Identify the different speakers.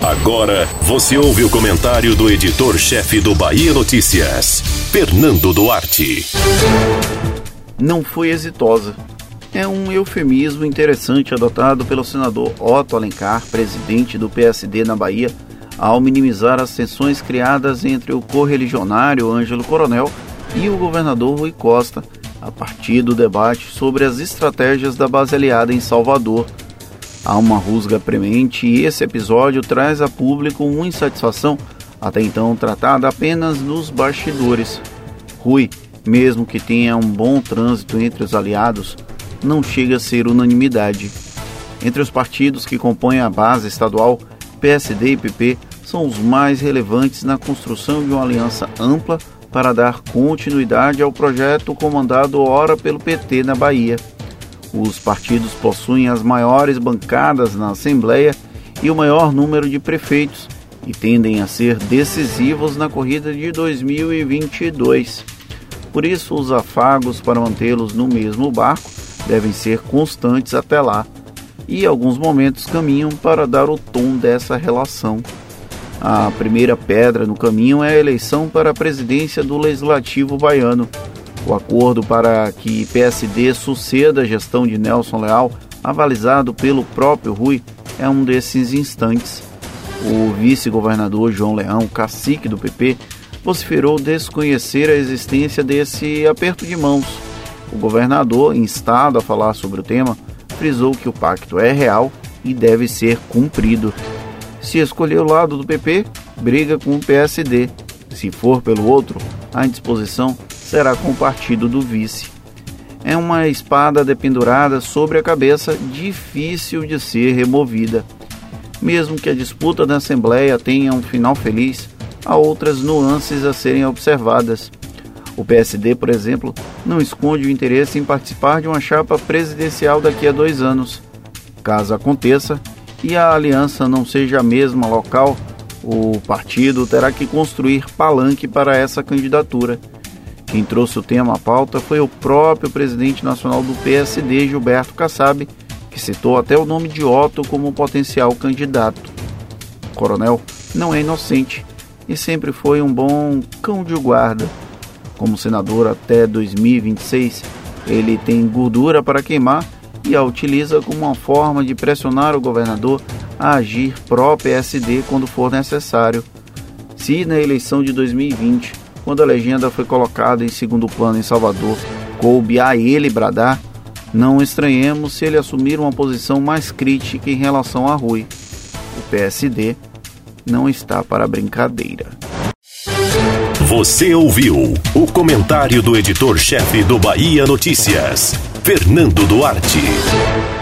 Speaker 1: Agora você ouve o comentário do editor-chefe do Bahia Notícias, Fernando Duarte.
Speaker 2: Não foi exitosa. É um eufemismo interessante adotado pelo senador Otto Alencar, presidente do PSD na Bahia, ao minimizar as tensões criadas entre o correligionário Ângelo Coronel e o governador Rui Costa, a partir do debate sobre as estratégias da base aliada em Salvador. Há uma rusga premente e esse episódio traz a público uma insatisfação até então tratada apenas nos bastidores. Rui, mesmo que tenha um bom trânsito entre os aliados, não chega a ser unanimidade. Entre os partidos que compõem a base estadual, PSD e PP são os mais relevantes na construção de uma aliança ampla para dar continuidade ao projeto comandado ora pelo PT na Bahia. Os partidos possuem as maiores bancadas na Assembleia e o maior número de prefeitos e tendem a ser decisivos na corrida de 2022. Por isso, os afagos para mantê-los no mesmo barco devem ser constantes até lá, e alguns momentos caminham para dar o tom dessa relação. A primeira pedra no caminho é a eleição para a presidência do Legislativo baiano. O acordo para que PSD suceda a gestão de Nelson Leal, avalizado pelo próprio Rui, é um desses instantes. O vice-governador João Leão, cacique do PP, vociferou desconhecer a existência desse aperto de mãos. O governador, instado a falar sobre o tema, frisou que o pacto é real e deve ser cumprido. Se escolher o lado do PP, briga com o PSD. Se for pelo outro, a indisposição será com o partido do vice. É uma espada dependurada sobre a cabeça, difícil de ser removida. Mesmo que a disputa da Assembleia tenha um final feliz, há outras nuances a serem observadas. O PSD, por exemplo, não esconde o interesse em participar de uma chapa presidencial daqui a dois anos. Caso aconteça, e a aliança não seja a mesma local, o partido terá que construir palanque para essa candidatura. Quem trouxe o tema à pauta foi o próprio presidente nacional do PSD, Gilberto Kassab, que citou até o nome de Otto como potencial candidato. O coronel não é inocente e sempre foi um bom cão de guarda. Como senador até 2026, ele tem gordura para queimar e a utiliza como uma forma de pressionar o governador a agir pró-PSD quando for necessário. Se na eleição de 2020, quando a legenda foi colocada em segundo plano em Salvador, coube a ele bradar, não estranhemos se ele assumir uma posição mais crítica em relação a Rui. O PSD não está para brincadeira.
Speaker 1: Você ouviu o comentário do editor-chefe do Bahia Notícias, Fernando Duarte.